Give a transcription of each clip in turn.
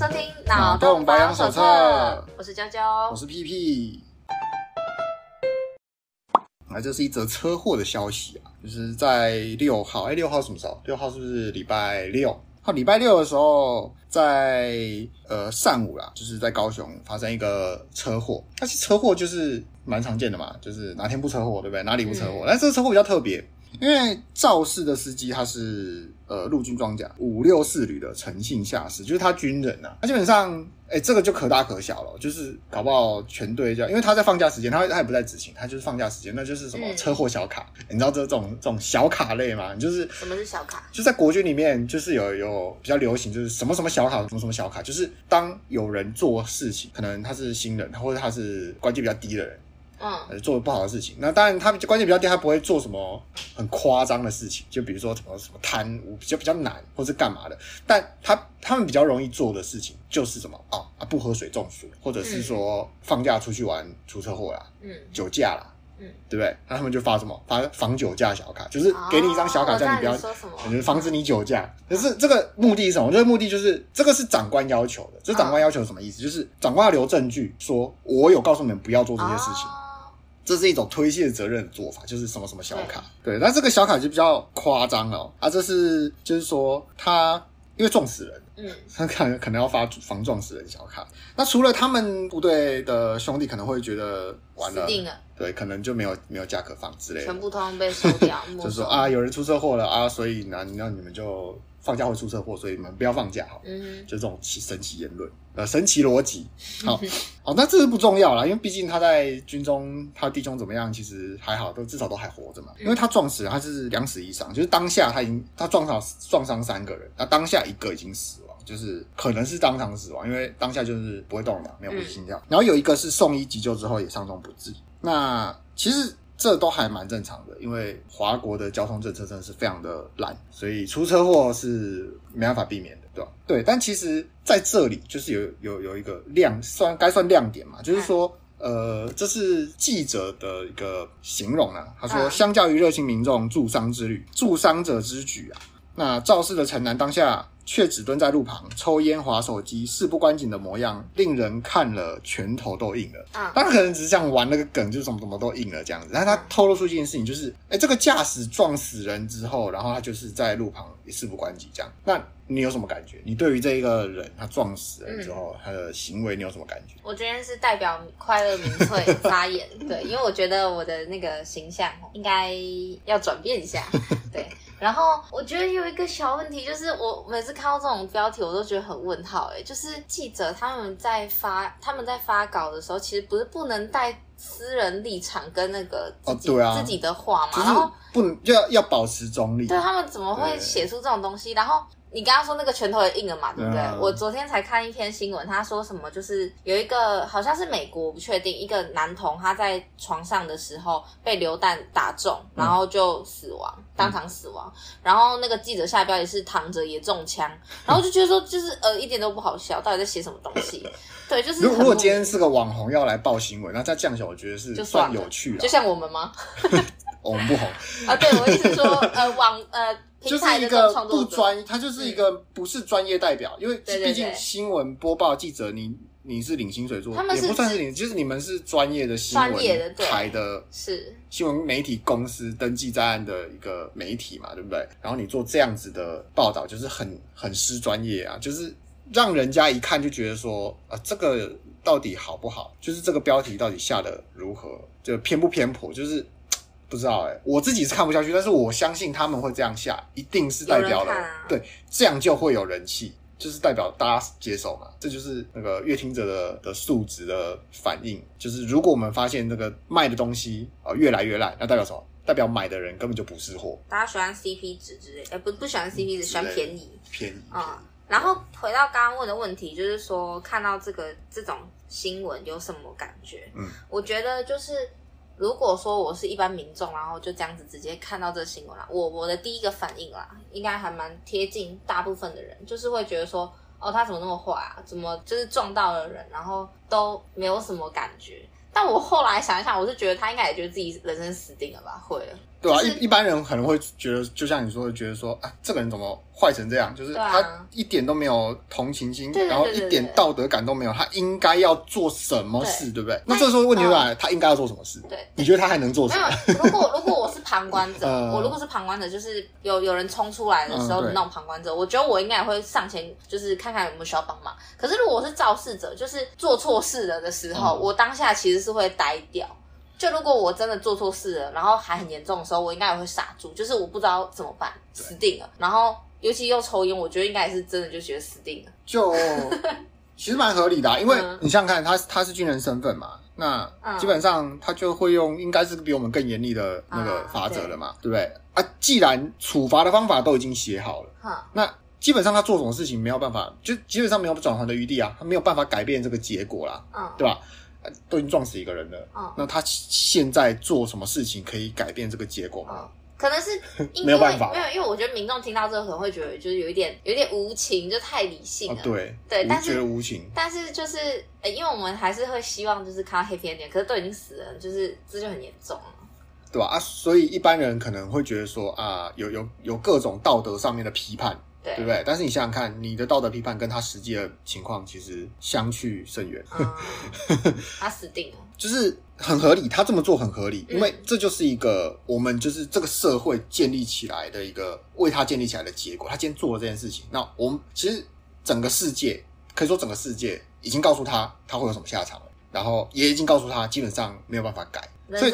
收听《脑洞保养手册》，我是娇娇，我是屁屁。啊，这是一则车祸的消息啊，就是在六号，哎，六号什么时候？六号是不是礼拜六？好，礼拜六的时候，在呃上午啦，就是在高雄发生一个车祸。但是车祸就是蛮常见的嘛，就是哪天不车祸，对不对？哪里不车祸？但这个车祸比较特别。因为肇事的司机他是呃陆军装甲五六四旅的诚信下士，就是他军人呐、啊，他基本上哎这个就可大可小了，就是搞不好全队这样，因为他在放假时间，他他也不在执勤，他就是放假时间，那就是什么车祸小卡，嗯、你知道这种这种小卡类吗？就是什么是小卡？就在国军里面就是有有比较流行，就是什么什么小卡，什么什么小卡，就是当有人做事情，可能他是新人，或者他是关系比较低的人。嗯，做的不好的事情，那当然他关键比较低，他不会做什么很夸张的事情，就比如说什么什么贪污，比较比较难，或是干嘛的。但他他们比较容易做的事情就是什么啊啊，不喝水中暑，或者是说放假出去玩出车祸啦，嗯，酒驾啦，嗯，对不对？那他们就发什么发防酒驾小卡，就是给你一张小卡，叫你不要，就是防止你酒驾。可是这个目的是什么？这个目的就是这个是长官要求的。这长官要求什么意思？就是长官要留证据，说我有告诉你们不要做这些事情。这是一种推卸责任的做法，就是什么什么小卡，对，那这个小卡就比较夸张了啊！这是就是说他因为撞死人，嗯，他可能可能要发防撞死人小卡。那除了他们部队的兄弟可能会觉得完了，了对，可能就没有没有价可放之类的，全部通通被收掉，就是说啊，有人出车祸了啊，所以呢，那你们就。放假会出车祸，所以你们不要放假哈。嗯，就这种奇神奇言论，呃，神奇逻辑。好，好、哦，那这是不重要啦，因为毕竟他在军中，他弟兄怎么样，其实还好，都至少都还活着嘛。因为他撞死，他是两死一伤，就是当下他已经他撞伤撞伤三个人，那当下一个已经死亡，就是可能是当场死亡，因为当下就是不会动嘛，没有呼吸心跳。嗯、然后有一个是送医急救之后也伤重不治。那其实。这都还蛮正常的，因为华国的交通政策真的是非常的烂，所以出车祸是没办法避免的，对吧？对，但其实在这里就是有有有一个亮，算该算亮点嘛，就是说，呃，这是记者的一个形容啊，他说，相较于热心民众助伤之旅，助伤者之举啊，那肇事的城南当下。却只蹲在路旁抽烟、划手机、事不关己的模样，令人看了拳头都硬了。啊，他可能只是这样玩那个梗，就是什么什么都硬了这样子。然后他透露出一件事情，就是，哎，这个驾驶撞死人之后，然后他就是在路旁也事不关己这样。那你有什么感觉？你对于这一个人他撞死了之后，嗯、他的行为你有什么感觉？我今天是代表快乐民粹 发言，对，因为我觉得我的那个形象应该要转变一下，对。然后我觉得有一个小问题，就是我每次看到这种标题，我都觉得很问号。哎，就是记者他们在发他们在发稿的时候，其实不是不能带私人立场跟那个自己、哦对啊、自己的话嘛，然后不能就要要保持中立。对，他们怎么会写出这种东西？然后。你刚刚说那个拳头也硬了嘛，对不对？嗯、我昨天才看一篇新闻，他说什么就是有一个好像是美国，我不确定，一个男童他在床上的时候被流弹打中，然后就死亡，嗯、当场死亡。然后那个记者下标也是躺着也中枪，然后就觉得说就是呃一点都不好笑，到底在写什么东西？对，就是如果今天是个网红要来报新闻，那再这样讲，我觉得是就算有趣了，就像我们吗？我们不红 啊，对我意思说呃网呃。就是一个不专，他就是一个不是专业代表，因为毕竟新闻播报记者，你你是领薪水做，他们也不算是领，就是你们是专业的新闻台的，是新闻媒体公司登记在案的一个媒体嘛，对不对？然后你做这样子的报道，就是很很失专业啊，就是让人家一看就觉得说啊，这个到底好不好？就是这个标题到底下的如何？就偏不偏颇？就是。不知道哎、欸，我自己是看不下去，但是我相信他们会这样下，一定是代表了，啊、对，这样就会有人气，就是代表大家接受嘛，这就是那个乐听者的的素质的反应。就是如果我们发现那个卖的东西啊、呃、越来越烂，那代表什么？代表买的人根本就不是货。大家喜欢 CP 值之类，哎、欸，不不喜欢 CP 值，喜欢便宜，便宜。嗯，然后回到刚刚问的问题，就是说看到这个这种新闻有什么感觉？嗯，我觉得就是。如果说我是一般民众，然后就这样子直接看到这新闻啦，我我的第一个反应啦，应该还蛮贴近大部分的人，就是会觉得说，哦，他怎么那么坏啊？怎么就是撞到了人，然后都没有什么感觉？但我后来想一想，我是觉得他应该也觉得自己人生死定了吧？会了。对啊，一一般人可能会觉得，就像你说的，觉得说啊，这个人怎么坏成这样？就是他一点都没有同情心，然后一点道德感都没有，他应该要做什么事，对不对？那这时候问题就来了，他应该要做什么事？对，你觉得他还能做什么？如果如果我是旁观者，我如果是旁观者，就是有有人冲出来的时候的那种旁观者，我觉得我应该也会上前，就是看看有没有需要帮忙。可是如果我是肇事者，就是做错事了的时候，我当下其实是会呆掉。就如果我真的做错事了，然后还很严重的时候，我应该也会傻住，就是我不知道怎么办，死定了。然后尤其又抽烟，我觉得应该也是真的就觉得死定了。就 其实蛮合理的啊，因为你想想看，他他是军人身份嘛，那基本上他就会用应该是比我们更严厉的那个法则了嘛，对不对？啊，既然处罚的方法都已经写好了，那基本上他做什么事情没有办法，就基本上没有转圜的余地啊，他没有办法改变这个结果啦，对吧？都已经撞死一个人了，哦、那他现在做什么事情可以改变这个结果吗？哦、可能是 没有办法，没有，因为我觉得民众听到这个可能会觉得就是有一点有一点无情，就太理性了。哦、对对，但是觉得无情，但是就是、欸，因为我们还是会希望就是看到黑片点，可是都已经死了，就是这就很严重了，对吧？啊，所以一般人可能会觉得说啊，有有有各种道德上面的批判。对，对不对？但是你想想看，你的道德批判跟他实际的情况其实相去甚远。嗯、他死定了，就是很合理，他这么做很合理，因为这就是一个我们就是这个社会建立起来的一个为他建立起来的结果。他今天做了这件事情，那我们其实整个世界可以说整个世界已经告诉他他会有什么下场了，然后也已经告诉他基本上没有办法改。所以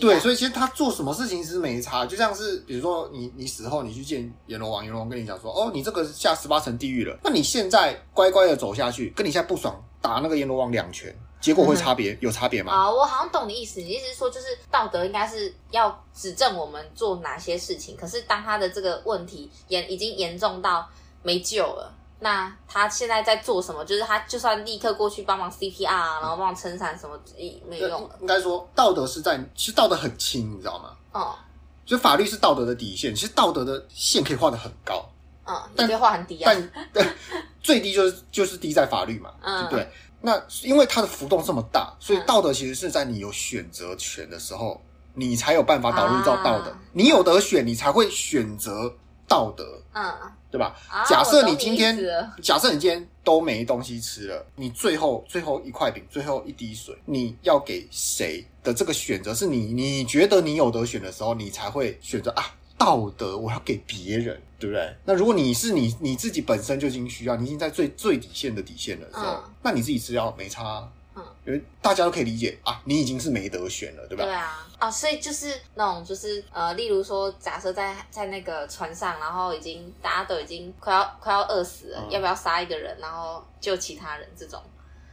对，所以其实他做什么事情是没差，就像是比如说你你死后你去见阎罗王，阎罗王跟你讲说，哦，你这个下十八层地狱了，那你现在乖乖的走下去，跟你现在不爽打那个阎罗王两拳，结果会差别、嗯、有差别吗？啊，我好像懂你意思，你意思是说就是道德应该是要指正我们做哪些事情，可是当他的这个问题严已经严重到没救了。那他现在在做什么？就是他就算立刻过去帮忙 CPR 啊，然后帮忙撑伞什么，没有用了。应该说道德是在，其实道德很轻，你知道吗？哦，就法律是道德的底线，其实道德的线可以画的很高，嗯，但可以画很低啊。但对，最低就是就是低在法律嘛，嗯，对。那因为它的浮动这么大，所以道德其实是在你有选择权的时候，你才有办法导入到道德。你有得选，你才会选择道德。嗯。对吧？啊、假设你今天，假设你今天都没东西吃了，你最后最后一块饼，最后一滴水，你要给谁的这个选择是你你觉得你有得选的时候，你才会选择啊，道德我要给别人，对不对？那如果你是你你自己本身就已经需要，你已经在最最底线的底线的时候，嗯、那你自己吃药没差。嗯，因为大家都可以理解啊，你已经是没得选了，对吧？对啊，啊，所以就是那种，就是呃，例如说，假设在在那个船上，然后已经大家都已经快要快要饿死了，嗯、要不要杀一个人，然后救其他人？这种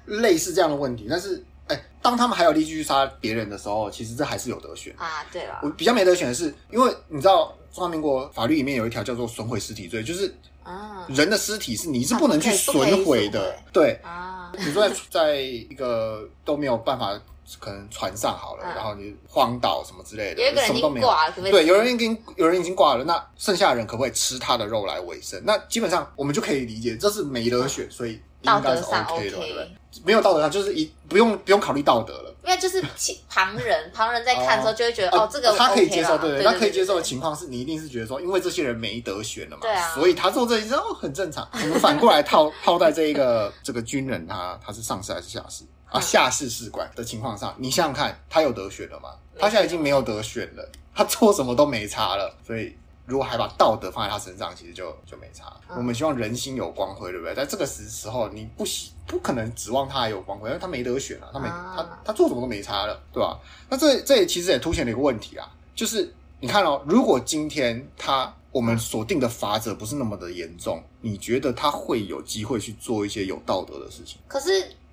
类似这样的问题，但是哎，当他们还有力气去杀别人的时候，其实这还是有得选啊。对了，我比较没得选的是，因为你知道中华民国法律里面有一条叫做损毁尸体罪，就是啊，人的尸体是你是不能去损毁的，对啊。比如说在 在一个都没有办法，可能船上好了，然后你荒岛什么之类的，什么都没有。对，有人已经有人已经挂了，那剩下的人可不可以吃他的肉来维生？那基本上我们就可以理解，这是没得选，所以应该是 OK 的，对不对？没有道德上就是一不用不用考虑道德了，因为就是旁人旁人在看的时候就会觉得哦，这个他可以接受，对对，他可以接受的情况是你一定是觉得说，因为这些人没得选了嘛，对啊，所以他做这些哦很正常。我们反过来套套在这一个这个军人他他是上士还是下士啊？下士士官的情况上，你想想看，他有得选了吗？他现在已经没有得选了，他做什么都没差了，所以。如果还把道德放在他身上，其实就就没差。嗯、我们希望人心有光辉，对不对？在这个时时候，你不喜不可能指望他还有光辉，因为他没得选啊，他没、啊、他他做什么都没差了，对吧？那这这也其实也凸显了一个问题啊，就是你看哦，如果今天他我们所定的法则不是那么的严重，你觉得他会有机会去做一些有道德的事情？可是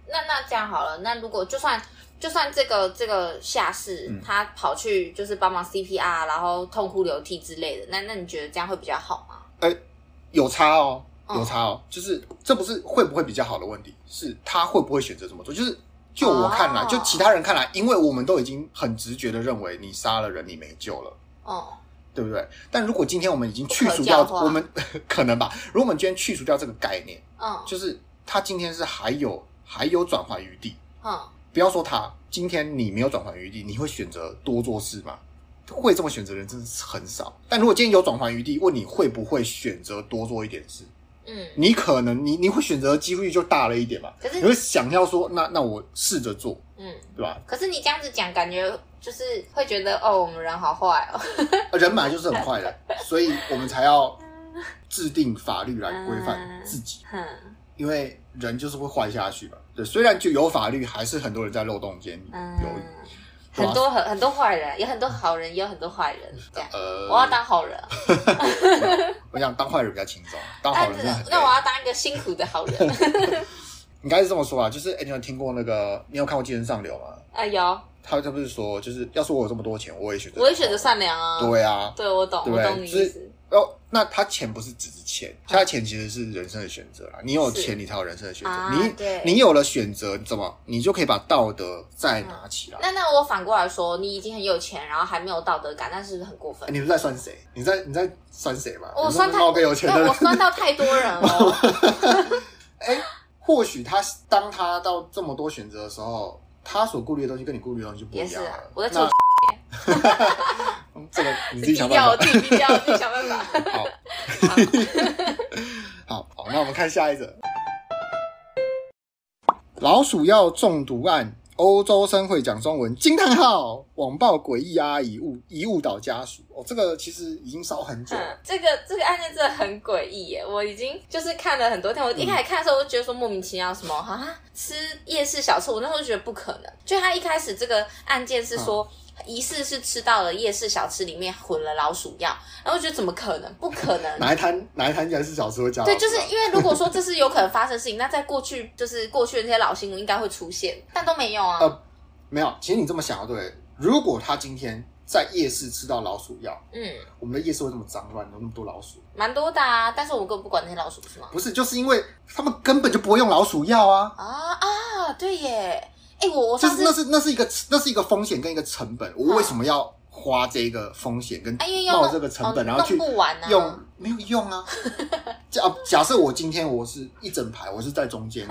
那那这样好了，那如果就算。就算这个这个下士，嗯、他跑去就是帮忙 CPR，然后痛哭流涕之类的，那那你觉得这样会比较好吗？哎、欸，有差哦，有差哦，嗯、就是这不是会不会比较好的问题，是他会不会选择这么做？就是就我看来，哦、就其他人看来，因为我们都已经很直觉的认为你杀了人，你没救了，哦，对不对？但如果今天我们已经去除掉，我们 可能吧？如果我们今天去除掉这个概念，嗯，就是他今天是还有还有转圜余地，嗯。不要说他，今天你没有转圜余地，你会选择多做事吗？会这么选择的人真的是很少。但如果今天有转圜余地，问你会不会选择多做一点事？嗯，你可能你你会选择的机会就大了一点嘛。可是你会想要说，那那我试着做，嗯，对吧？可是你这样子讲，感觉就是会觉得哦，我们人好坏哦。人本来就是很坏的，所以我们才要制定法律来规范 自己。嗯，因为人就是会坏下去吧。对，虽然就有法律，还是很多人在漏洞间有。很多很很多坏人，有很多好人，也有很多坏人。这样，呃，我要当好人。我想当坏人比较轻松，当好人那那我要当一个辛苦的好人。应该是这么说啊，就是哎，你有听过那个？你有看过《寄生上流》吗？啊，有。他他不是说，就是要是我有这么多钱，我也选择，我也选择善良啊。对啊，对我懂，我懂你意思。哦，那他钱不是只是钱，他的钱其实是人生的选择啦。你有钱，你才有人生的选择。你你有了选择，怎么你就可以把道德再拿起来？那那我反过来说，你已经很有钱，然后还没有道德感，那是不是很过分？你是在酸谁？你在你在酸谁嘛？我酸太有钱的，我酸到太多人了。哎，或许他当他到这么多选择的时候，他所顾虑的东西跟你顾虑的东西就不一样了。我在做。这个你自己想办法，我 自己低调，自己想办法。好，好，好，那我们看下一则。老鼠药中毒案，欧洲生会讲中文，惊叹号！网暴诡异阿姨误疑误导家属。哦，这个其实已经烧很久了。嗯、这个这个案件真的很诡异耶！我已经就是看了很多天。我一开始看的时候，我就觉得说莫名其妙，什么哈哈吃夜市小吃，我那时候就觉得不可能。就他一开始这个案件是说。嗯疑似是吃到了夜市小吃里面混了老鼠药，然后我觉得怎么可能？不可能！哪一摊哪一摊夜市小吃会加？对，就是因为如果说这是有可能发生的事情，那在过去就是过去的那些老新闻应该会出现，但都没有啊。呃，没有。其实你这么想啊，对，如果他今天在夜市吃到老鼠药，嗯，我们的夜市会这么脏乱，有那么多老鼠？蛮多的啊，但是我们根本不管那些老鼠，是吗？不是，就是因为他们根本就不会用老鼠药啊！啊啊，对耶。哎，我我就是那是那是一个那是一个风险跟一个成本，我为什么要花这个风险跟冒这个成本，然后去用没有用啊？假假设我今天我是一整排，我是在中间，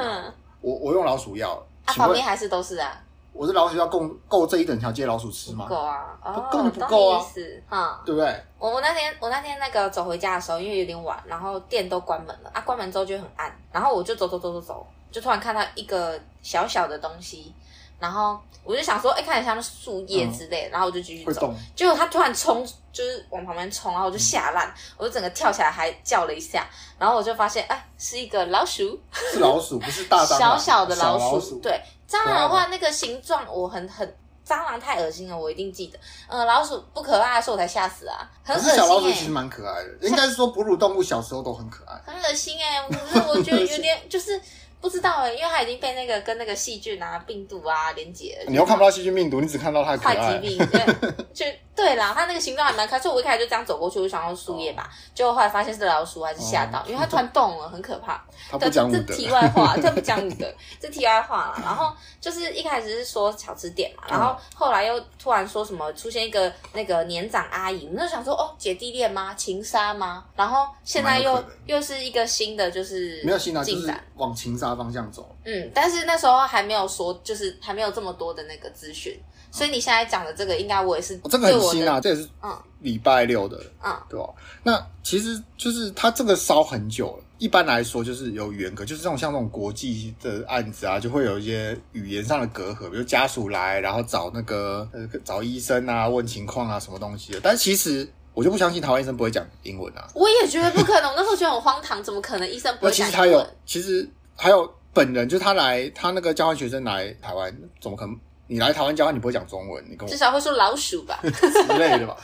我我用老鼠药，啊，旁边还是都是啊？我是老鼠药够够这一整条街老鼠吃吗？够啊，根本不够啊，嗯，对不对？我我那天我那天那个走回家的时候，因为有点晚，然后店都关门了啊，关门之后就很暗，然后我就走走走走走。就突然看到一个小小的东西，然后我就想说，哎、欸，看起来像树叶之类的，嗯、然后我就继续走。结果它突然冲，就是往旁边冲，然后我就吓烂，嗯、我就整个跳起来，还叫了一下，然后我就发现，哎、欸，是一个老鼠，是老鼠，不是大 小小的老鼠。老鼠对，蟑螂的话，那个形状我很很，蟑螂太恶心了，我一定记得。嗯、呃，老鼠不可爱的时候我才吓死啊，很恶心、欸。小老鼠其实蛮可爱的，应该是说哺乳动物小时候都很可爱。很恶心哎、欸，可是我觉得有点就是。不知道哎、欸，因为它已经被那个跟那个细菌啊、病毒啊连结了。你又看不到细菌病毒，你只看到它的坏疾病，对，就对啦。它那个形状还蛮可爱，所以我一开始就这样走过去，我就想要树叶吧，结果后来发现是老鼠，还是吓到，因为它突然动了，很可怕。它不讲武德。这题外话，这不讲武德，这题外话啦。然后就是一开始是说小吃店嘛，然后后来又突然说什么出现一个那个年长阿姨，我们就想说哦，姐弟恋吗？情杀吗？然后现在又又是一个新的，就是没有新的进展，往情杀方向走。嗯，但是那时候还没有说，就是还没有这么多的那个资讯，所以你现在讲的这个，应该我也是，这个很新啊，这也是嗯礼拜六的，嗯，对吧？那其实就是他这个烧很久了，一般来说就是有原则，就是这种像这种国际的案子啊，就会有一些语言上的隔阂，比如家属来，然后找那个呃找医生啊，问情况啊，什么东西的。但其实我就不相信台湾医生不会讲英文啊，我也觉得不可能，我那时候觉得很荒唐，怎么可能医生不会讲英文？其实他有，其实还有。本人就他来，他那个交换学生来台湾，怎么可能？你来台湾交换，你不会讲中文？你跟我至少会说老鼠吧 之类的吧。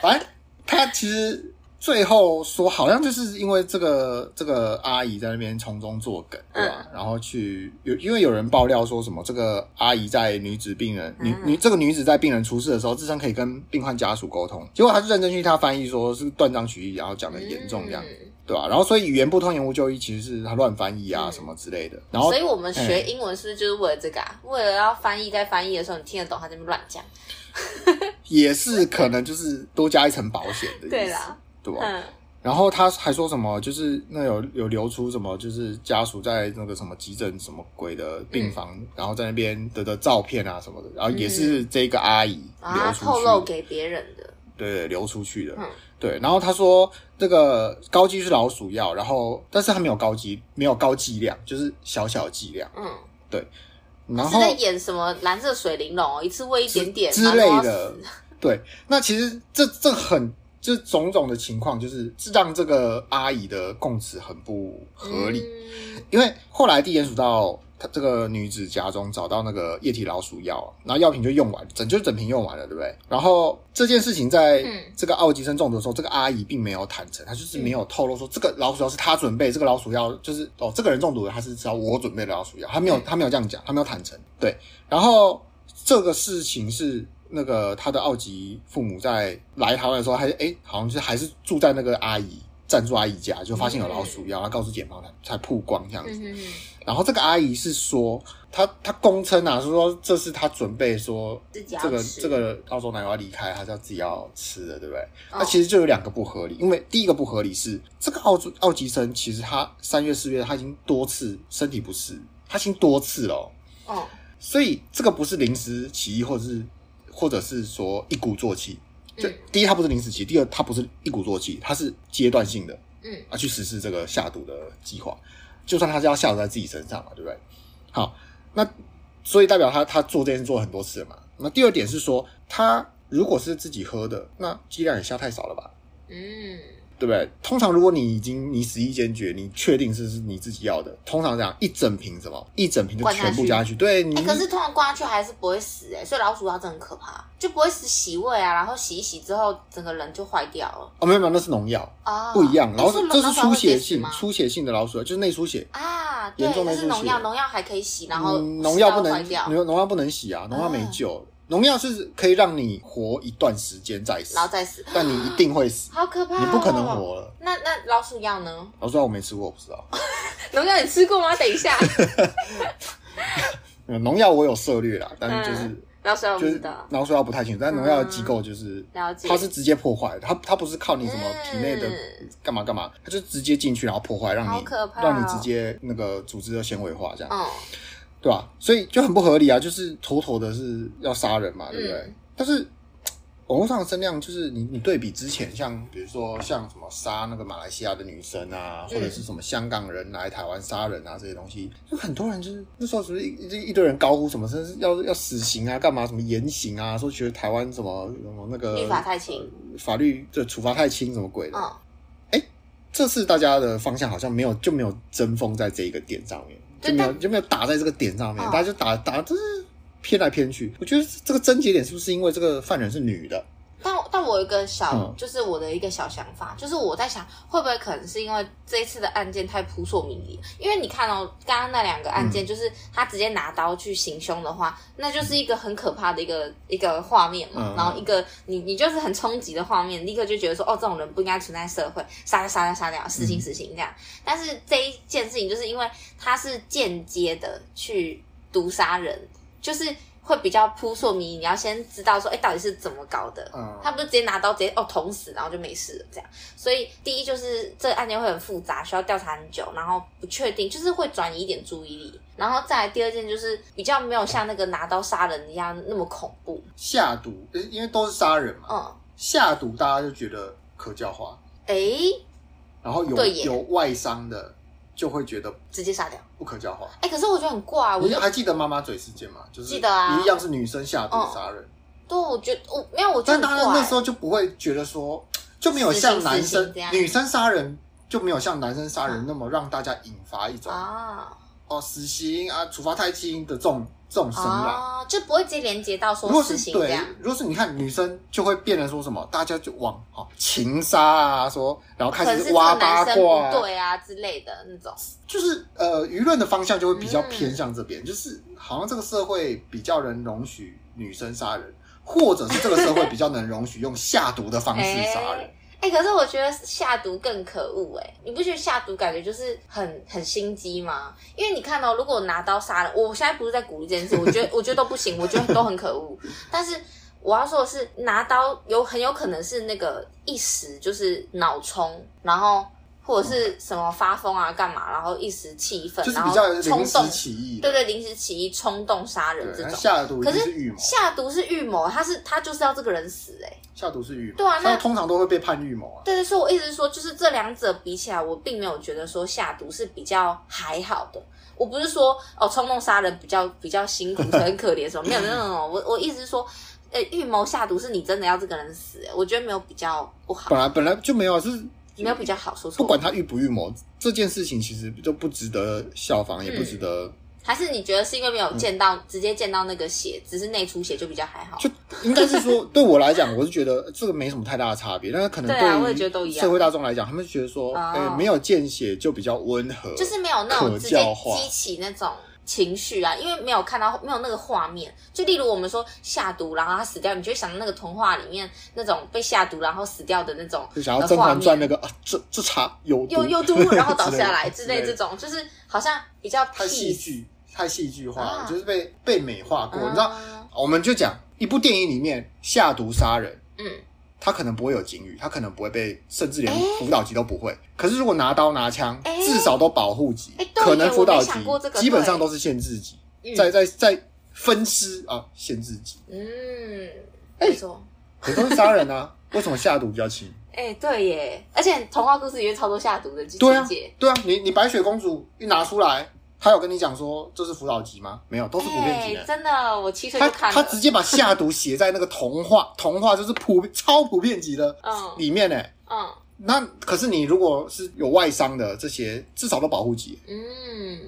反正他其实最后说，好像就是因为这个这个阿姨在那边从中作梗，对吧？嗯、然后去有因为有人爆料说什么，这个阿姨在女子病人女女这个女子在病人出事的时候，自称可以跟病患家属沟通，结果他就认真去他翻译，说是断章取义，然后讲的严重这样。嗯对吧、啊？然后所以语言不通言无就医，其实是他乱翻译啊、嗯、什么之类的。然后，所以我们学英文是不是就是为了这个啊？嗯、为了要翻译，在翻译的时候你听得懂他这边乱讲，也是可能就是多加一层保险的意思。对啦，对吧？嗯，然后他还说什么，就是那有有流出什么，就是家属在那个什么急诊什么鬼的病房，嗯、然后在那边得的照片啊什么的，然后也是这个阿姨流出去、嗯啊、透露给别人的，对对，流出去的，嗯、对。然后他说这个高剂是老鼠药，然后但是他没有高剂，没有高剂量，就是小小剂量，嗯，对。然后是在演什么蓝色水玲珑，一次喂一点点之类的，对。那其实这这很。这种种的情况，就是让这个阿姨的供词很不合理，嗯、因为后来地检署到她这个女子家中找到那个液体老鼠药，然后药品就用完，整就整瓶用完了，对不对？然后这件事情在这个奥吉生中毒的时候，这个阿姨并没有坦诚，她就是没有透露说这个老鼠药是她准备，这个老鼠药就是哦，这个人中毒了，他是知道我准备的老鼠药，她没有，她没有这样讲，她没有坦诚，对。然后这个事情是。那个他的奥吉父母在来台湾的时候还，还哎，好像是还是住在那个阿姨暂住阿姨家，就发现有老鼠药，他告诉检方才才曝光这样子。然后这个阿姨是说，她她供称啊，是说这是她准备说这个这个澳洲奶要离开，他是要自己要吃的，对不对？哦、那其实就有两个不合理，因为第一个不合理是这个澳洲奥吉生其实他三月四月他已经多次身体不适，他已经多次了哦，哦。所以这个不是临时起意或者是。或者是说一鼓作气，就第一，他不是临时起，第二，他不是一鼓作气，他是阶段性的，嗯，啊，去实施这个下毒的计划，就算他是要下毒在自己身上嘛，对不对？好，那所以代表他他做这件事做很多次了嘛。那第二点是说，他如果是自己喝的，那剂量也下太少了吧？嗯。对不对？通常如果你已经你死意坚决，你确定是是你自己要的，通常这样一整瓶什么一整瓶就全部加下去。对，你、欸、可是通常灌下去还是不会死哎，所以老鼠药真的很可怕，就不会死洗胃啊，然后洗一洗之后整个人就坏掉了。哦，没有没有，那是农药啊，不一样。然后这是出血性出血性的老鼠药，就是内出血啊，严重内出血。农药农药还可以洗，然后农药不能农农药不能洗啊，农药没救。嗯农药是可以让你活一段时间再死，然后再死，但你一定会死，好可怕，你不可能活了。那那老鼠药呢？老鼠药我没吃过，我不知道。农药你吃过吗？等一下，农药我有涉猎啦，但是就是老鼠药不知道，老鼠药不太清楚。但农药的机构就是，它是直接破坏，它它不是靠你什么体内的干嘛干嘛，它就直接进去然后破坏，让你让你直接那个组织的纤维化这样。对吧、啊？所以就很不合理啊！就是妥妥的是要杀人嘛，对不对？嗯、但是网络上的声量，就是你你对比之前，像比如说像什么杀那个马来西亚的女生啊，或者是什么香港人来台湾杀人啊这些东西，就很多人就是那时候是不是一一堆人高呼什么，甚至要要死刑啊，干嘛什么严刑啊，说觉得台湾什么什么那个律法太轻、呃，法律这处罚太轻，什么鬼的？哎、哦，这次大家的方向好像没有就没有争锋在这一个点上面。就没有就没有打在这个点上面，大家就打打就是偏来偏去。我觉得这个症结点是不是因为这个犯人是女的？但但我有一个小，就是我的一个小想法，就是我在想，会不会可能是因为这一次的案件太扑朔迷离？因为你看哦，刚刚那两个案件，就是他直接拿刀去行凶的话，那就是一个很可怕的一个一个画面嘛。然后一个你你就是很冲击的画面，立刻就觉得说，哦，这种人不应该存在社会，杀掉杀掉杀掉，死刑死刑这样。但是这一件事情，就是因为他是间接的去毒杀人，就是。会比较扑朔迷离，你要先知道说，哎，到底是怎么搞的？嗯，他不是直接拿刀直接哦捅死，然后就没事了这样。所以第一就是这个案件会很复杂，需要调查很久，然后不确定，就是会转移一点注意力。然后再来第二件就是比较没有像那个拿刀杀人一样那么恐怖。下毒，因为都是杀人嘛。嗯，下毒大家就觉得可教化。哎，然后有有外伤的。就会觉得直接杀掉，不可教化。哎，可是我觉得很怪。我就还记得妈妈嘴事件吗？就是记得啊，一样是女生下毒杀人。对，我觉得我没有，我觉得那时候就不会觉得说，就没有像男生女生杀人就没有像男生杀人那么让大家引发一种啊哦死刑啊处罚太轻的这种。这种声浪就不会直接连接到说事情这样。如果是你看女生，就会变成说什么，大家就往哦情杀啊说，然后开始挖八卦，对啊之类的那种。就是呃，舆论的方向就会比较偏向这边，就是好像这个社会比较能容许女生杀人，或者是这个社会比较能容许用下毒的方式杀人。哎、欸，可是我觉得下毒更可恶哎！你不觉得下毒感觉就是很很心机吗？因为你看到、喔，如果拿刀杀了，我现在不是在鼓励这件事，我觉得 我觉得都不行，我觉得都很可恶。但是我要说的是，拿刀有很有可能是那个一时就是脑冲，然后。或者是什么发疯啊，干嘛？然后一时气愤，然后冲动起义，对对，临时起意冲动杀人这种。下毒是预谋，下毒是预谋，他是他就是要这个人死哎、欸。下毒是预谋，对啊，那通常都会被判预谋啊。对对，所以我意思是说，就是这两者比起来，我并没有觉得说下毒是比较还好的。我不是说哦，冲动杀人比较比较辛苦，很可怜什么？没有没有没有，我我意思是说，呃，预谋下毒是你真的要这个人死，我觉得没有比较不好。本来本来就没有，是。没有比较好说，不管他预不预谋，这件事情其实就不值得效仿，嗯、也不值得。还是你觉得是因为没有见到，嗯、直接见到那个血，只是内出血就比较还好？就应该是说，对我来讲，我是觉得这个没什么太大的差别。但是可能对于社会大众来讲，他们觉得说，哎、欸，没有见血就比较温和，就是没有那种直接激起那种。情绪啊，因为没有看到没有那个画面，就例如我们说下毒，然后他死掉，你就会想到那个童话里面那种被下毒然后死掉的那种，就想要《甄嬛传》那个啊，这这茶有有有毒，然后倒下来 之类这种，就是好像比较太戏剧太戏剧化了，就是被被美化过。你知道，我们就讲一部电影里面下毒杀人，嗯。他可能不会有警语，他可能不会被，甚至连辅导级都不会。欸、可是如果拿刀拿枪，欸、至少都保护级，欸、可能辅导级基本上都是限制级，在在在分尸啊，限制级。嗯，没错，可都是杀人啊，为什么下毒比较轻？哎、欸，对耶，而且童话故事里面超多下毒的情节。对啊，对啊，你你白雪公主一拿出来。他有跟你讲说这是辅导级吗？没有，都是普遍级的。真的，我七岁就看了。他他直接把下毒写在那个童话，童话就是普超普遍级的里面呢。嗯，那可是你如果是有外伤的这些，至少都保护级。嗯。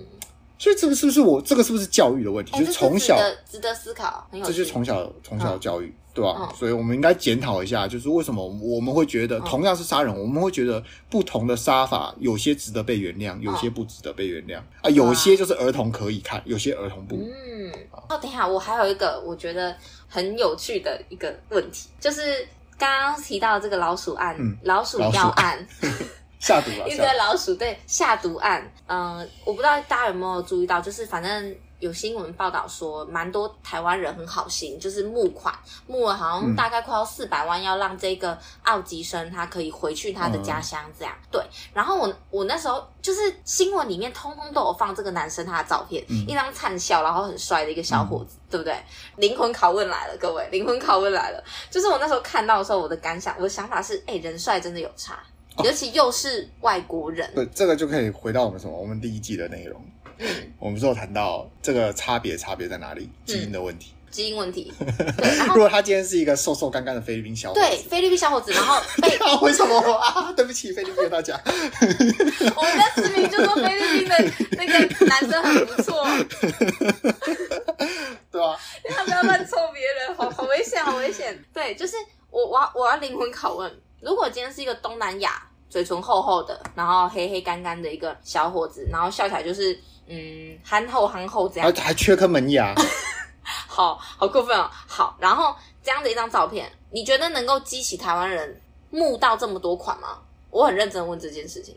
所以这个是不是我这个是不是教育的问题？就是从小值得思考，这就是从小从小教育，对吧？所以我们应该检讨一下，就是为什么我们会觉得同样是杀人，我们会觉得不同的杀法有些值得被原谅，有些不值得被原谅啊，有些就是儿童可以看，有些儿童不。嗯。哦，等一下，我还有一个我觉得很有趣的一个问题，就是刚刚提到这个老鼠案，老鼠药案。下毒了！一个老鼠对下毒案，嗯、呃，我不知道大家有没有注意到，就是反正有新闻报道说，蛮多台湾人很好心，就是募款，募了好像大概快要四百万，要让这个奥吉生他可以回去他的家乡，这样、嗯、对。然后我我那时候就是新闻里面通通都有放这个男生他的照片，嗯、一张灿笑然后很帅的一个小伙子，嗯、对不对？灵魂拷问来了，各位，灵魂拷问来了。就是我那时候看到的时候，我的感想，我的想法是，哎，人帅真的有差。尤其又是外国人，对，这个就可以回到我们什么？我们第一季的内容，嗯，我们之后谈到这个差别，差别在哪里？基因的问题，基因问题。如果他今天是一个瘦瘦干干的菲律宾小伙子，对，菲律宾小伙子，然后被 为什么 啊？对不起，菲律宾的大家，我们在视频就说菲律宾的那个男生很不错，对啊，他不要乱凑别人，好好危险，好危险。对，就是我，我要我要灵魂拷问。如果今天是一个东南亚嘴唇厚厚的，然后黑黑干干的一个小伙子，然后笑起来就是嗯憨厚憨厚这样，还还缺颗门牙，好好过分哦。好，然后这样的一张照片，你觉得能够激起台湾人募到这么多款吗？我很认真问这件事情。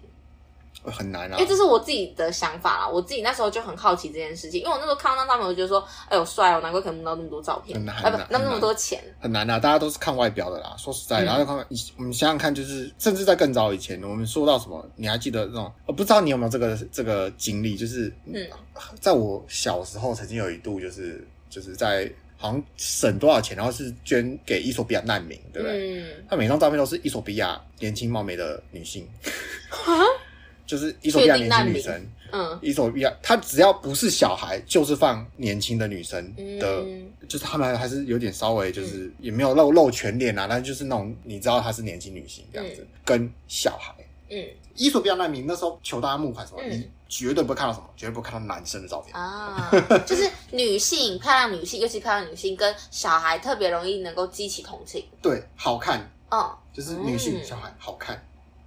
很难啊，因为这是我自己的想法啦。我自己那时候就很好奇这件事情，因为我那时候看到那张照片，我就觉得说，哎呦帅哦，难怪可以募到那么多照片，很难，啊不，那么那么多钱，很难啊。大家都是看外表的啦，说实在，然后就看看，我们想想看，就是甚至在更早以前，我们说到什么，你还记得那种？我不知道你有没有这个这个经历，就是嗯，在我小时候曾经有一度，就是就是在好像省多少钱，然后是捐给伊索比亚难民，对不对？嗯，他每张照片都是伊索比亚年轻貌美的女性。就是伊索比亚年轻女生，嗯，伊索比亚，她只要不是小孩，就是放年轻的女生的，嗯、就是他们还是有点稍微，就是也没有露露全脸啊，但就是那种你知道她是年轻女性这样子，嗯、跟小孩，嗯，伊索比亚难民那时候求大家募款什么，嗯、你绝对不会看到什么，绝对不会看到男生的照片。啊，就是女性漂亮女性，尤其漂亮女性跟小孩特别容易能够激起同情，对，好看，哦，就是女性、嗯、小孩好看。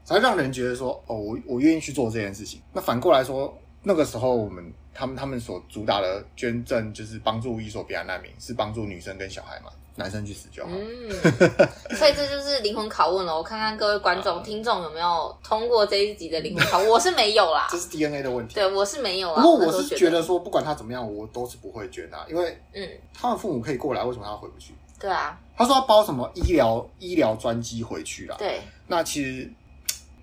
才让人觉得说，哦，我我愿意去做这件事情。那反过来说，那个时候我们他们他们所主打的捐赠，就是帮助伊索比亚难民，是帮助女生跟小孩嘛，男生去死就好。嗯，所以这就是灵魂拷问了。我看看各位观众、听众有没有通过这一集的灵魂拷问，我是没有啦。这是 DNA 的问题。对，我是没有啊。不过我是觉得说，不管他怎么样，我都是不会捐的，因为嗯，他们父母可以过来，为什么他回不去？对啊，他说要包什么医疗医疗专机回去啦。对，那其实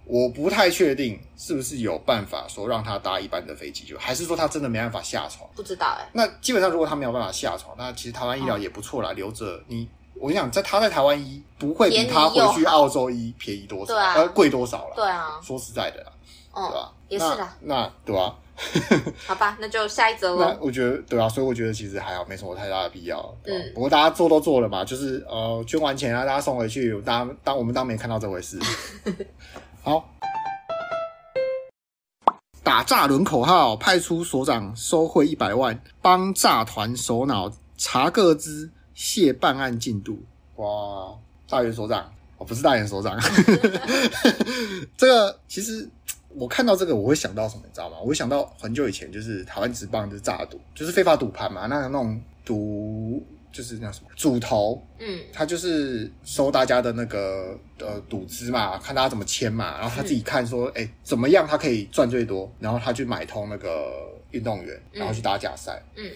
我不太确定是不是有办法说让他搭一般的飞机，就还是说他真的没办法下床？不知道哎、欸。那基本上如果他没有办法下床，那其实台湾医疗也不错啦，嗯、留着你。我跟你讲，在他在台湾医不会比他回去澳洲医便宜多少，对啊，呃，贵多少了？对啊，说实在的啦，嗯、对吧？也是啦，那对吧？好吧，那就下一则了。我觉得对啊，所以我觉得其实还好，没什么太大的必要。嗯，不过大家做都做了嘛，就是呃，捐完钱啊，大家送回去，大家当我们当没看到这回事。好，打诈轮口号，派出所长收贿一百万，帮诈团首脑查各资。谢办案进度哇！大元所长，哦，不是大元所长，这个其实我看到这个，我会想到什么，你知道吗？我会想到很久以前，就是台湾职棒就是诈赌，就是非法赌盘嘛，那那种赌就是那什么主头，嗯，他就是收大家的那个呃赌资嘛，看大家怎么签嘛，然后他自己看说，哎、嗯欸，怎么样他可以赚最多，然后他去买通那个运动员，然后去打假赛，嗯。嗯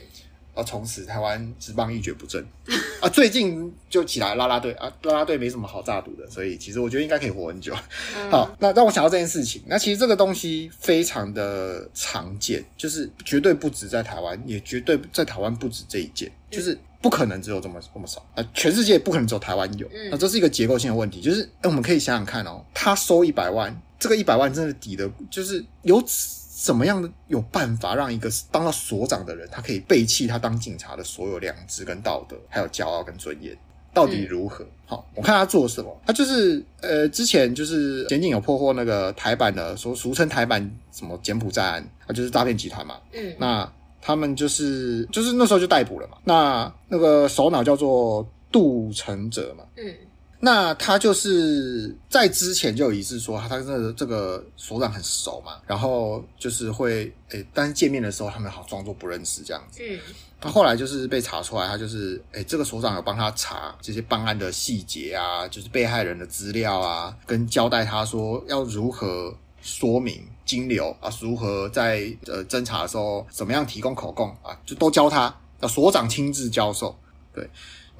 从此台湾职棒一蹶不振 啊！最近就起来啦啦队啊，啦啦队没什么好诈赌的，所以其实我觉得应该可以活很久。嗯、好，那让我想到这件事情，那其实这个东西非常的常见，就是绝对不止在台湾，也绝对在台湾不止这一件，就是不可能只有这么这么少啊！全世界不可能只有台湾有，那这是一个结构性的问题，就是哎，我们可以想想看哦，他收一百万，这个一百万真的抵得，就是有此。怎么样的有办法让一个当了所长的人，他可以背弃他当警察的所有良知跟道德，还有骄傲跟尊严，到底如何？嗯、好，我看他做什么。他就是呃，之前就是检警有破获那个台版的，说俗称台版什么柬埔寨案，他就是诈骗集团嘛。嗯，那他们就是就是那时候就逮捕了嘛。那那个首脑叫做杜成哲嘛。嗯。那他就是在之前就有一次说他他跟这个这个所长很熟嘛，然后就是会诶、欸，但是见面的时候他们好装作不认识这样子。嗯，他后来就是被查出来，他就是诶、欸，这个所长有帮他查这些办案的细节啊，就是被害人的资料啊，跟交代他说要如何说明金流啊，如何在呃侦查的时候怎么样提供口供啊，就都教他，啊所长亲自教授，对。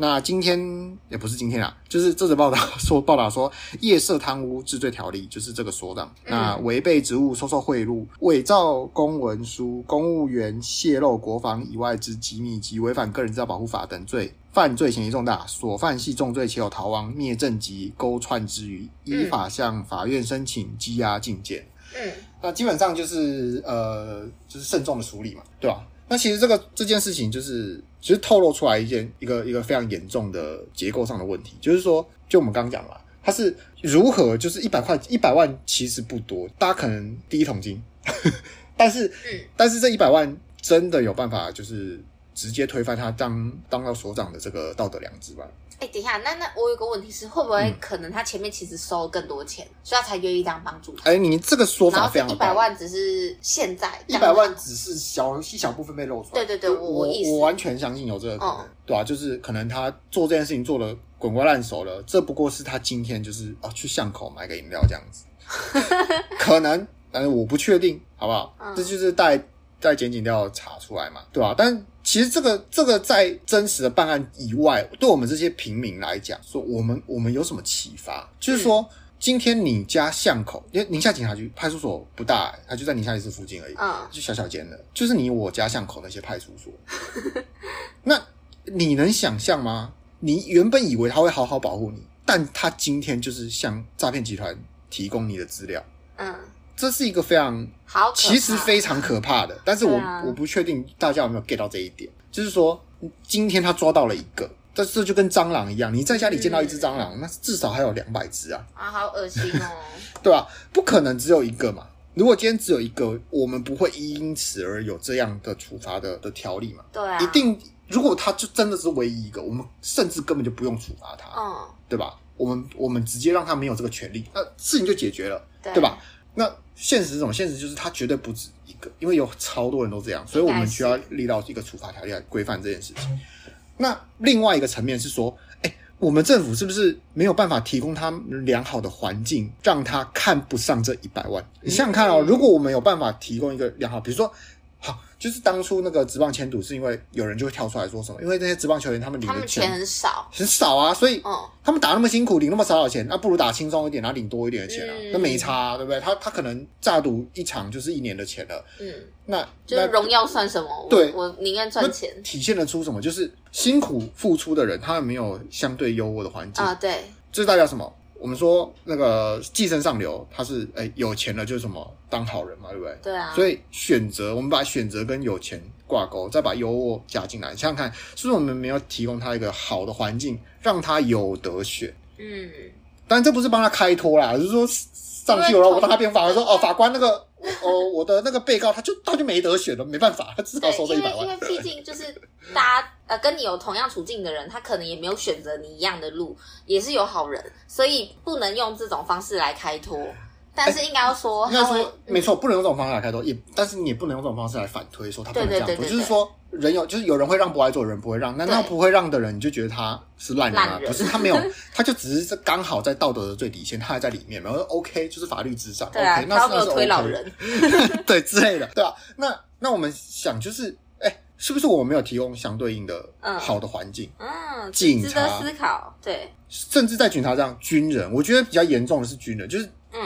那今天也不是今天啊，就是这则报道说，报道说夜色贪污治罪条例就是这个所长，嗯、那违背职务、收受贿赂、伪造公文书、公务员泄露国防以外之机密及违反个人资料保护法等罪，犯罪嫌疑重大，所犯系重罪且有逃亡、灭证及勾串之余，依法向法院申请羁押禁见。嗯，那基本上就是呃，就是慎重的处理嘛，对吧？那其实这个这件事情就是，其实透露出来一件一个一个非常严重的结构上的问题，就是说，就我们刚刚讲了，它是如何就是一百块一百万其实不多，大家可能第一桶金，但是，嗯，但是这一百万真的有办法就是直接推翻他当当到所长的这个道德良知吗？哎、欸，等一下，那那我有个问题是，会不会可能他前面其实收了更多钱，嗯、所以他才愿意这样帮助？哎、欸，你这个说法非常一百万只是现在一百万只是小一小部分被露出来。对对对，我我，我完全相信有这个可能，嗯、对啊，就是可能他做这件事情做的滚瓜烂熟了，这不过是他今天就是啊去巷口买个饮料这样子，可能，但是我不确定，好不好？嗯、这就是带带检警调查出来嘛，对吧、啊？但其实这个这个在真实的办案以外，对我们这些平民来讲，说我们我们有什么启发？就是说，嗯、今天你家巷口，因为宁夏警察局派出所不大，它就在宁夏夜市附近而已，嗯，就小小间的，就是你我家巷口那些派出所。那你能想象吗？你原本以为他会好好保护你，但他今天就是向诈骗集团提供你的资料，嗯。这是一个非常好，其实非常可怕的，但是我、啊、我不确定大家有没有 get 到这一点，就是说今天他抓到了一个，但是这就跟蟑螂一样，你在家里见到一只蟑螂，嗯、那至少还有两百只啊！啊，好恶心哦！对吧？不可能只有一个嘛。如果今天只有一个，我们不会因此而有这样的处罚的的条例嘛？对啊，一定。如果他就真的是唯一一个，我们甚至根本就不用处罚他，嗯，对吧？我们我们直接让他没有这个权利，那事情就解决了，对，对吧？那现实是什么？现实就是他绝对不止一个，因为有超多人都这样，所以我们需要立到一个处罚条例来规范这件事情。那另外一个层面是说，哎，我们政府是不是没有办法提供他良好的环境，让他看不上这一百万？你想想看哦，如果我们有办法提供一个良好，比如说好，就是当初那个职棒签赌，是因为有人就会跳出来说什么？因为那些职棒球员他们领的钱，钱很少，很少啊，所以他们打那么辛苦，领那么少的钱，那不如打轻松一点，然后领多一点的钱啊，嗯、那没差、啊，对不对？他他可能诈赌一场就是一年的钱了，嗯，那就是荣耀算什么？对，我宁愿赚钱。体现得出什么？就是辛苦付出的人，他们没有相对优渥的环境啊，对，这代表什么？我们说那个寄生上流，他是哎、欸、有钱了就是什么当好人嘛，对不对？对啊。所以选择，我们把选择跟有钱挂钩，再把优渥加进来，想想看，是不是我们没有提供他一个好的环境，让他有得选？嗯。但这不是帮他开脱啦，就是说上去了，我当他变法，说哦，法官那个。哦，我的那个被告他就他就没得选了，没办法，他只好收这一百万。因为因为毕竟就是大家呃跟你有同样处境的人，他可能也没有选择你一样的路，也是有好人，所以不能用这种方式来开脱。但是应该要说，应该说没错，不能用这种方式来开脱，也但是你也不能用这种方式来反推说他不能这样做，就是说人有就是有人会让不爱做，人不会让，难道不会让的人你就觉得他是烂人吗？不是，他没有，他就只是刚好在道德的最底线，他还在里面，然后 OK 就是法律之上，OK 那是那是 OK，对之类的，对啊？那那我们想就是，哎，是不是我们没有提供相对应的好的环境？嗯，警察思考，对，甚至在警察这样，军人，我觉得比较严重的是军人，就是嗯。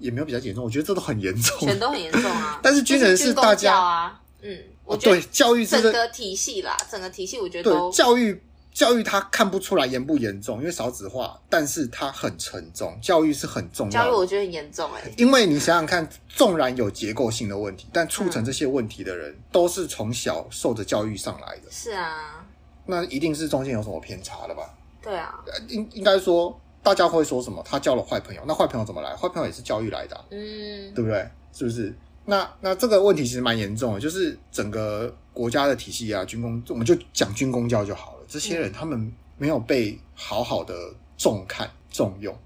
也没有比较严重，我觉得这都很严重，全都很严重啊。但是军人是大家啊，嗯，我觉得对教育整个体系啦，整个体系我觉得对教育教育他看不出来严不严重，因为少子化，但是它很沉重，教育是很重要的。教育我觉得很严重哎，因为你想想看，纵然有结构性的问题，但促成这些问题的人都是从小受着教育上来的。是啊，那一定是中间有什么偏差了吧？对啊，应应该说。大家会说什么？他交了坏朋友，那坏朋友怎么来？坏朋友也是教育来的啊，嗯，对不对？是不是？那那这个问题其实蛮严重的，就是整个国家的体系啊，军工，我们就讲军工教就好了。这些人他们没有被好好的重看重用，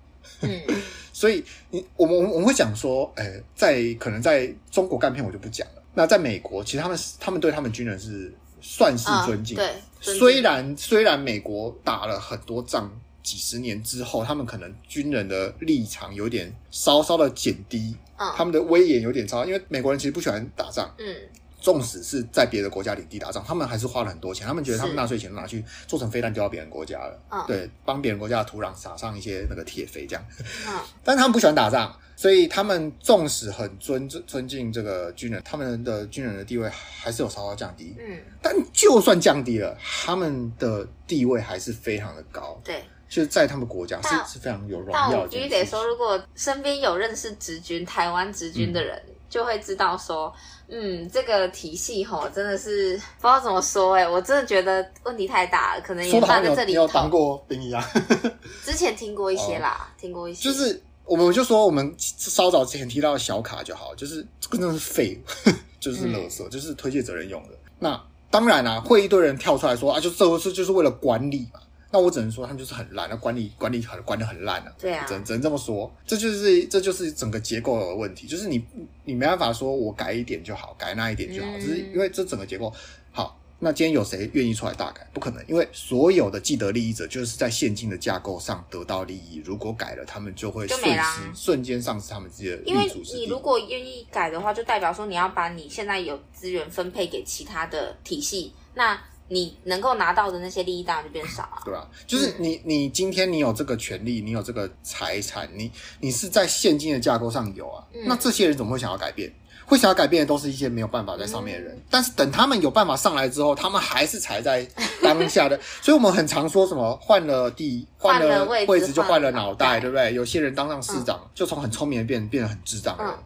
嗯，所以你我们我们会讲说，哎，在可能在中国干片我就不讲了。那在美国，其实他们他们对他们军人是算是尊敬，对，虽然虽然美国打了很多仗。几十年之后，他们可能军人的立场有点稍稍的减低，嗯，他们的威严有点超，因为美国人其实不喜欢打仗，嗯，纵使是在别的国家领地打仗，他们还是花了很多钱，他们觉得他们纳税钱拿去做成飞弹丢到别人国家了，嗯，对，帮别人国家的土壤撒上一些那个铁肥这样，嗯，但是他们不喜欢打仗，所以他们纵使很尊尊敬这个军人，他们的军人的地位还是有稍稍降低，嗯，但就算降低了，他们的地位还是非常的高，对。就是在他们国家是是非常有荣耀的。但我必须得说，如果身边有认识直军、台湾直军的人，嗯、就会知道说，嗯，这个体系吼真的是不知道怎么说哎、欸，我真的觉得问题太大了，可能也放在这里当过兵一样，之前听过一些啦，哦、听过一些。就是我们就说，我们稍早之前提到的小卡就好，就是这个真的是废物，就是垃圾，嗯、就是推卸责任用的。那当然啦、啊，会一堆人跳出来说啊，就这回事就是为了管理嘛。那我只能说，他们就是很烂，那管理管理很管的很烂了。对啊，只能只能这么说，这就是这就是整个结构的问题，就是你你没办法说我改一点就好，改那一点就好，只、嗯、是因为这整个结构好。那今天有谁愿意出来大改？不可能，因为所有的既得利益者就是在现今的架构上得到利益，如果改了，他们就会瞬时瞬间丧失他们自己的利益。因为你如果愿意改的话，就代表说你要把你现在有资源分配给其他的体系，那。你能够拿到的那些利益当然就变少啊，对啊，就是你，你今天你有这个权利，你有这个财产，你你是在现金的架构上有啊，嗯、那这些人怎么会想要改变？会想要改变的都是一些没有办法在上面的人，嗯、但是等他们有办法上来之后，他们还是踩在当下的，所以我们很常说什么换了地，换了位置就换了脑袋，对。不对？有些人当上市长，嗯、就从很聪明的变变得很智障的人。嗯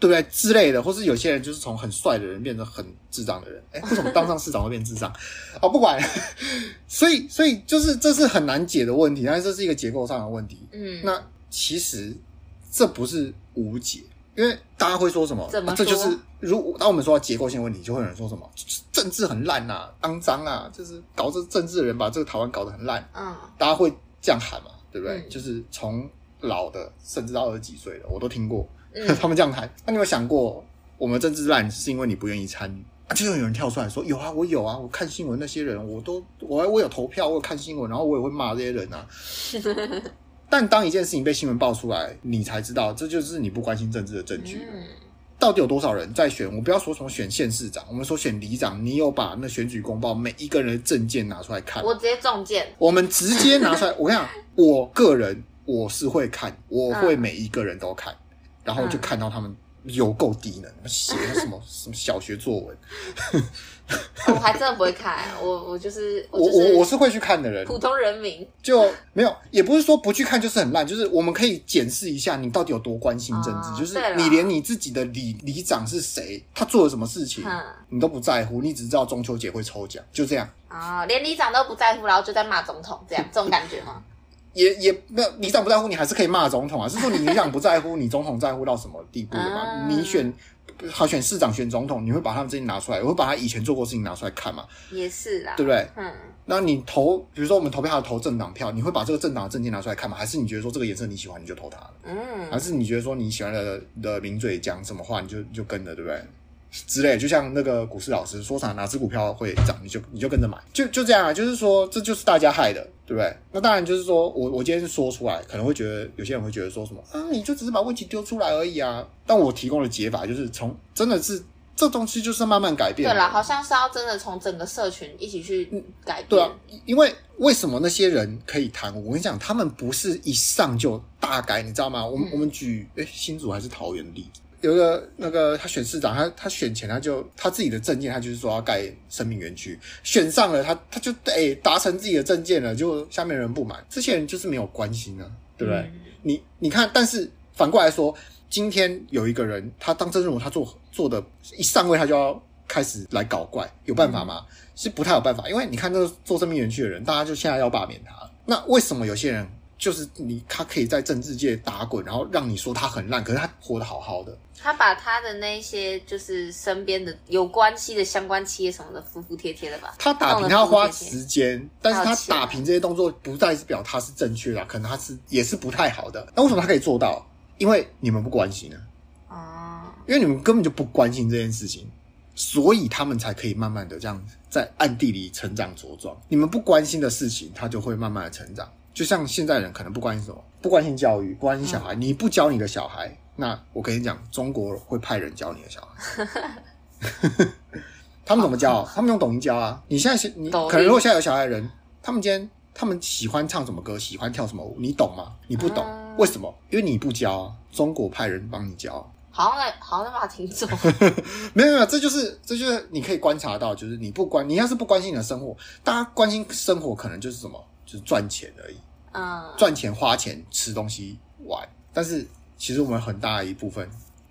对不对之类的，或是有些人就是从很帅的人变成很智障的人，哎，为什么当上市长会变智障？哦，不管，所以所以就是这是很难解的问题，但是这是一个结构上的问题。嗯，那其实这不是无解，因为大家会说什么？怎么说？啊，这就是如当我们说到结构性问题，就会有人说什么政治很烂呐，肮脏啊，就是搞这政治的人把这个台湾搞得很烂。嗯，大家会这样喊嘛？对不对？嗯，就是从老的甚至到二十几岁的，我都听过。嗯、他们这样谈，那你有想过，我们政治烂是因为你不愿意参与？啊，就有人跳出来说：“有啊，我有啊，我看新闻那些人，我都我我有投票，我有看新闻，然后我也会骂这些人啊。”但当一件事情被新闻爆出来，你才知道，这就是你不关心政治的证据。嗯、到底有多少人在选？我不要说什么选县市长，我们说选里长，你有把那选举公报每一个人的证件拿出来看？我直接中箭。我们直接拿出来，我跟你讲，我个人我是会看，我会每一个人都看，嗯、然后就看到他们有够低能，写什么 什么小学作文。我还真的不会看，我我就是我我我是会去看的人，普通人民。就没有，也不是说不去看就是很烂，就是我们可以检视一下你到底有多关心政治，就是你连你自己的里里长是谁，他做了什么事情，你都不在乎，你只知道中秋节会抽奖，就这样。啊，连里长都不在乎，然后就在骂总统，这样这种感觉吗？也也没有，里长不在乎，你还是可以骂总统啊，是说你里长不在乎，你总统在乎到什么地步了吗？你选。好选市长、选总统，你会把他们这些拿出来，我会把他以前做过事情拿出来看嘛？也是啦，对不对？嗯。那你投，比如说我们投票要投政党票，你会把这个政党的政见拿出来看吗？还是你觉得说这个颜色你喜欢你就投他？嗯。还是你觉得说你喜欢的的名嘴讲什么话你就就跟着，对不对？之类，就像那个股市老师说啥，哪只股票会涨，你就你就跟着买，就就这样啊。就是说，这就是大家害的，对不对？那当然就是说我我今天说出来，可能会觉得有些人会觉得说什么啊，你就只是把问题丢出来而已啊。但我提供的解法就是从真的是这东西就是慢慢改变。对啦，好像是要真的从整个社群一起去改变。对啊，因为为什么那些人可以谈？我跟你讲，他们不是一上就大改，你知道吗？我们、嗯、我们举诶新竹还是桃园的例子。有一个那个他选市长，他他选前他就他自己的政见，他就是说要盖生命园区。选上了，他他就哎达成自己的政见了，就下面人不满，这些人就是没有关心啊，对不对？嗯、你你看，但是反过来说，今天有一个人，他当政治人物，他做做的一上位，他就要开始来搞怪，有办法吗？嗯、是不太有办法，因为你看那个做生命园区的人，大家就现在要罢免他。那为什么有些人就是你他可以在政治界打滚，然后让你说他很烂，可是他活得好好的？他把他的那些就是身边的有关系的相关企业什么的服服帖帖的吧。他打平他要花时间，但是他打平这些动作不代表他是正确的，可能他是也是不太好的。那为什么他可以做到？因为你们不关心呢。哦。因为你们根本就不关心这件事情，所以他们才可以慢慢的这样在暗地里成长茁壮。你们不关心的事情，他就会慢慢的成长。就像现在人可能不关心什么，不关心教育，不关心小孩，你不教你的小孩。那我跟你讲，中国会派人教你的小孩，他们怎么教？他们用抖音教啊！你现在你可能如果现在有小孩的人，他们今天他们喜欢唱什么歌，喜欢跳什么舞，你懂吗？你不懂，为什么？因为你不教，中国派人帮你教。好像好像把它听懂。没有没有，这就是这就是你可以观察到，就是你不关，你要是不关心你的生活，大家关心生活可能就是什么，就是赚钱而已。嗯，赚钱花钱吃东西玩，但是。其实我们很大一部分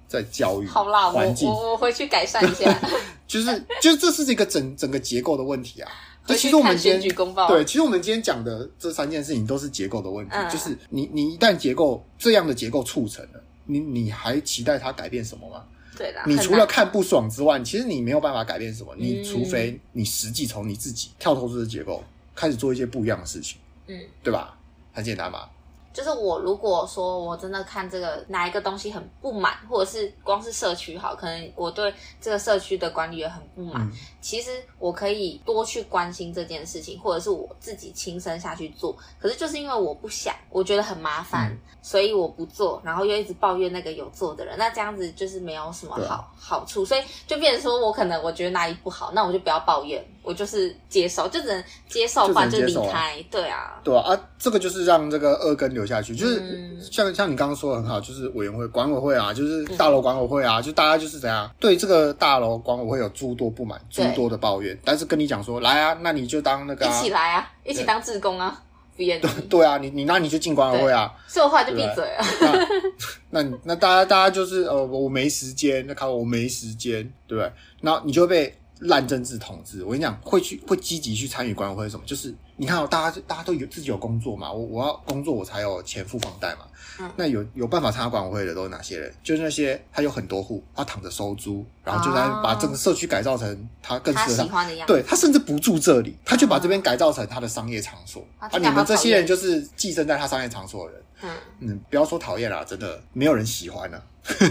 在教育环境，我我回去改善一下。就是就是这是一个整整个结构的问题啊。对其实我们今天对，其实我们今天讲的这三件事情都是结构的问题。嗯、就是你你一旦结构这样的结构促成了，你你还期待它改变什么吗？对的。你除了看不爽之外，其实你没有办法改变什么。你除非你实际从你自己跳脱出的结构，开始做一些不一样的事情。嗯，对吧？很简单嘛。就是我如果说我真的看这个哪一个东西很不满，或者是光是社区好，可能我对这个社区的管理员很不满。嗯、其实我可以多去关心这件事情，或者是我自己亲身下去做。可是就是因为我不想，我觉得很麻烦，嗯、所以我不做，然后又一直抱怨那个有做的人，那这样子就是没有什么好对好处，所以就变成说我可能我觉得哪里不好，那我就不要抱怨。我就是接受，就只能接受，不然就离开。对啊，对啊，啊，这个就是让这个恶根留下去，就是像像你刚刚说的很好，就是委员会、管委会啊，就是大楼管委会啊，就大家就是怎样对这个大楼管委会有诸多不满、诸多的抱怨，但是跟你讲说来啊，那你就当那个一起来啊，一起当志工啊，不愿意。对啊，你你那你就进管委会啊，所以我后来就闭嘴啊。那那大家大家就是呃，我没时间，那看我没时间，对不对？然后你就会被。烂政治统治，我跟你讲，会去会积极去参与管委会什么，就是你看哦，大家大家都有自己有工作嘛，我我要工作我才有钱付房贷嘛。嗯，那有有办法参加管委会的都是哪些人？就是那些他有很多户，他躺着收租，然后就在把整个社区改造成他更适合他，他喜欢的样子。对，他甚至不住这里，他就把这边改造成他的商业场所。嗯、啊，你们这些人就是寄生在他商业场所的人。嗯嗯，不要说讨厌啦，真的没有人喜欢呢。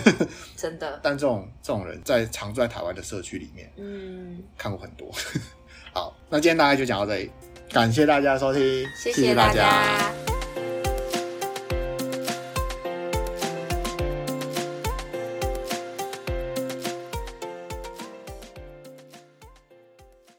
真的，但这种这种人在常住在台湾的社区里面，嗯，看过很多。好，那今天大概就讲到这里，感谢大家收听，谢谢大家。谢谢大家。